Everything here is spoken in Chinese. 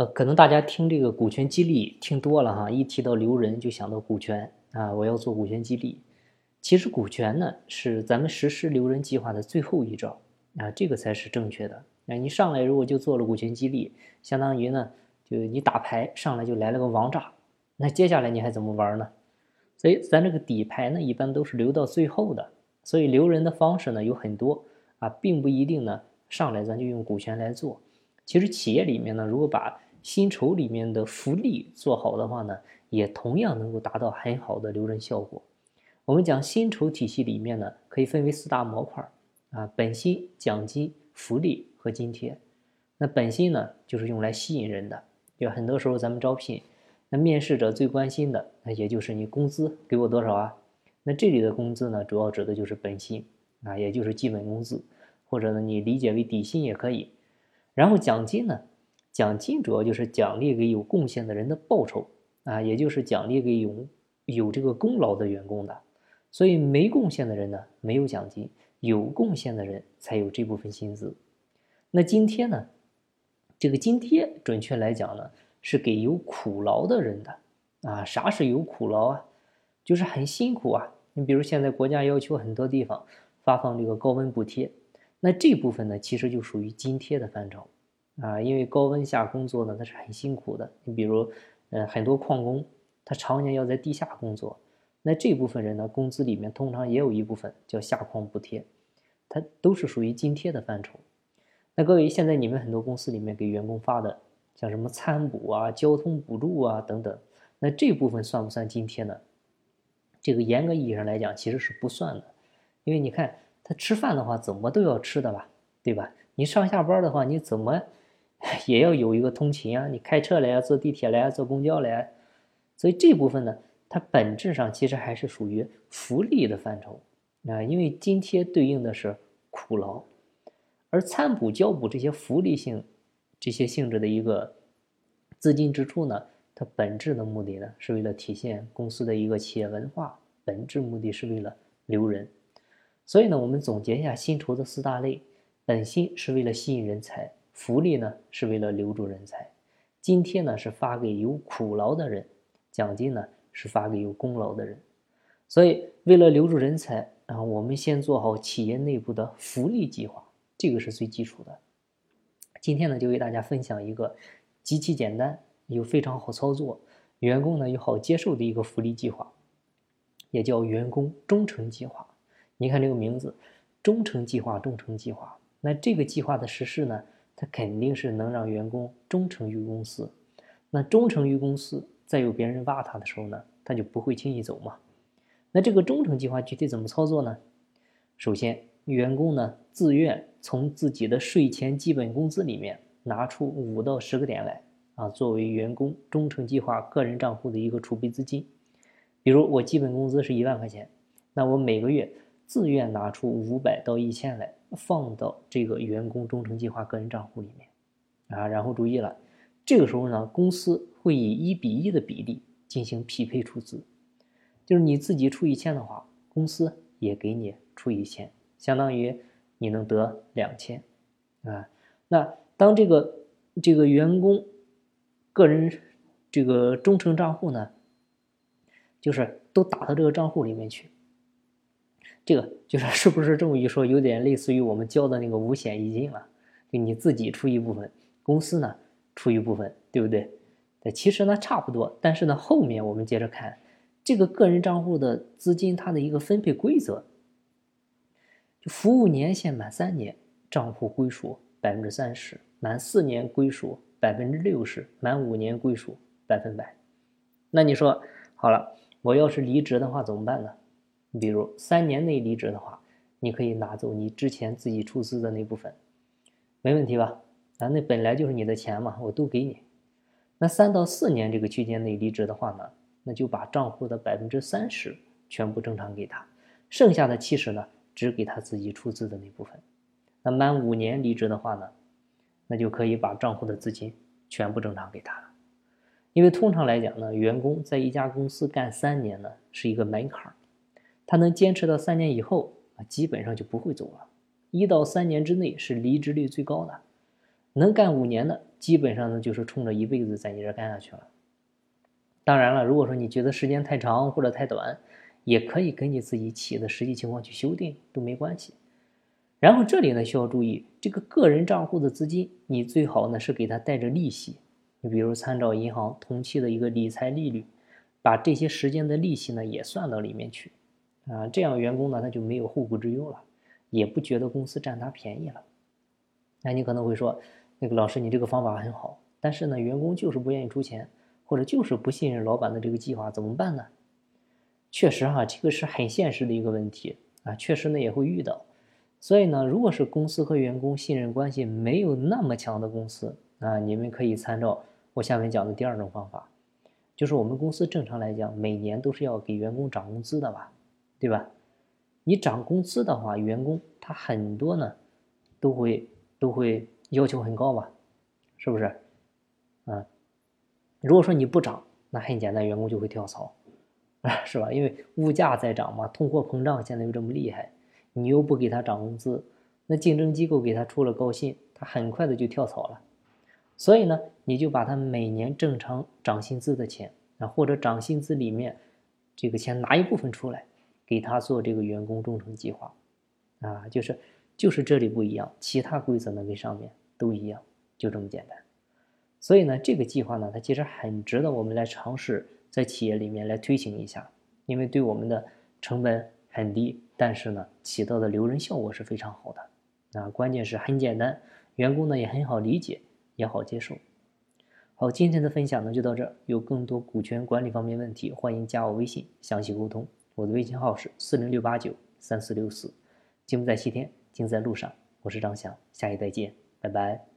呃，可能大家听这个股权激励听多了哈，一提到留人就想到股权啊，我要做股权激励。其实股权呢是咱们实施留人计划的最后一招啊，这个才是正确的。那你上来如果就做了股权激励，相当于呢就你打牌上来就来了个王炸，那接下来你还怎么玩呢？所以咱这个底牌呢一般都是留到最后的。所以留人的方式呢有很多啊，并不一定呢上来咱就用股权来做。其实企业里面呢，如果把薪酬里面的福利做好的话呢，也同样能够达到很好的留人效果。我们讲薪酬体系里面呢，可以分为四大模块啊，本薪、奖金、福利和津贴。那本薪呢，就是用来吸引人的，就很多时候咱们招聘，那面试者最关心的，那也就是你工资给我多少啊？那这里的工资呢，主要指的就是本薪啊，也就是基本工资，或者呢，你理解为底薪也可以。然后奖金呢？奖金主要就是奖励给有贡献的人的报酬啊，也就是奖励给有有这个功劳的员工的。所以没贡献的人呢没有奖金，有贡献的人才有这部分薪资。那津贴呢？这个津贴准确来讲呢，是给有苦劳的人的啊。啥是有苦劳啊？就是很辛苦啊。你比如现在国家要求很多地方发放这个高温补贴。那这部分呢，其实就属于津贴的范畴，啊，因为高温下工作呢，它是很辛苦的。你比如，呃，很多矿工，他常年要在地下工作，那这部分人呢，工资里面通常也有一部分叫下矿补贴，它都是属于津贴的范畴。那各位，现在你们很多公司里面给员工发的，像什么餐补啊、交通补助啊等等，那这部分算不算津贴呢？这个严格意义上来讲，其实是不算的，因为你看。他吃饭的话，怎么都要吃的吧，对吧？你上下班的话，你怎么 也要有一个通勤啊？你开车来啊，坐地铁来啊，坐公交来，所以这部分呢，它本质上其实还是属于福利的范畴啊，因为津贴对应的是苦劳，而餐补、交补这些福利性这些性质的一个资金支出呢，它本质的目的呢，是为了体现公司的一个企业文化，本质目的是为了留人。所以呢，我们总结一下薪酬的四大类：本薪是为了吸引人才，福利呢是为了留住人才，津贴呢是发给有苦劳的人，奖金呢是发给有功劳的人。所以，为了留住人才啊，我们先做好企业内部的福利计划，这个是最基础的。今天呢，就为大家分享一个极其简单又非常好操作，员工呢又好接受的一个福利计划，也叫员工忠诚计划。你看这个名字，忠诚计划，忠诚计划。那这个计划的实施呢，它肯定是能让员工忠诚于公司。那忠诚于公司，再有别人挖他的时候呢，他就不会轻易走嘛。那这个忠诚计划具体怎么操作呢？首先，员工呢自愿从自己的税前基本工资里面拿出五到十个点来啊，作为员工忠诚计划个人账户的一个储备资金。比如我基本工资是一万块钱，那我每个月。自愿拿出五百到一千来放到这个员工忠诚计划个人账户里面，啊，然后注意了，这个时候呢，公司会以一比一的比例进行匹配出资，就是你自己出一千的话，公司也给你出一千，相当于你能得两千，啊，那当这个这个员工个人这个忠诚账户呢，就是都打到这个账户里面去。这个就是是不是这么一说，有点类似于我们交的那个五险一金了，就你自己出一部分，公司呢出一部分，对不对？对，其实呢差不多，但是呢后面我们接着看这个个人账户的资金它的一个分配规则，就服务年限满三年，账户归属百分之三十；满四年归属百分之六十；满五年归属百分百。那你说好了，我要是离职的话怎么办呢？你比如三年内离职的话，你可以拿走你之前自己出资的那部分，没问题吧？啊，那本来就是你的钱嘛，我都给你。那三到四年这个区间内离职的话呢，那就把账户的百分之三十全部正常给他，剩下的七十呢，只给他自己出资的那部分。那满五年离职的话呢，那就可以把账户的资金全部正常给他了。因为通常来讲呢，员工在一家公司干三年呢，是一个门槛儿。他能坚持到三年以后啊，基本上就不会走了。一到三年之内是离职率最高的，能干五年的，基本上呢就是冲着一辈子在你这干下去了。当然了，如果说你觉得时间太长或者太短，也可以根据自己企业的实际情况去修订，都没关系。然后这里呢需要注意，这个个人账户的资金，你最好呢是给他带着利息。你比如参照银行同期的一个理财利率，把这些时间的利息呢也算到里面去，啊，这样员工呢他就没有后顾之忧了，也不觉得公司占他便宜了。那你可能会说，那个老师你这个方法很好，但是呢员工就是不愿意出钱。或者就是不信任老板的这个计划，怎么办呢？确实哈，这个是很现实的一个问题啊，确实呢也会遇到。所以呢，如果是公司和员工信任关系没有那么强的公司啊，你们可以参照我下面讲的第二种方法，就是我们公司正常来讲每年都是要给员工涨工资的吧，对吧？你涨工资的话，员工他很多呢都会都会要求很高吧，是不是？啊。如果说你不涨，那很简单，员工就会跳槽，是吧？因为物价在涨嘛，通货膨胀现在又这么厉害，你又不给他涨工资，那竞争机构给他出了高薪，他很快的就跳槽了。所以呢，你就把他每年正常涨薪资的钱啊，或者涨薪资里面这个钱拿一部分出来，给他做这个员工忠诚计划，啊，就是就是这里不一样，其他规则呢跟上面都一样，就这么简单。所以呢，这个计划呢，它其实很值得我们来尝试在企业里面来推行一下，因为对我们的成本很低，但是呢，起到的留人效果是非常好的。那关键是很简单，员工呢也很好理解，也好接受。好，今天的分享呢就到这儿，有更多股权管理方面问题，欢迎加我微信详细沟通。我的微信号是四零六八九三四六四。节目在西天，精在路上，我是张翔，下期再见，拜拜。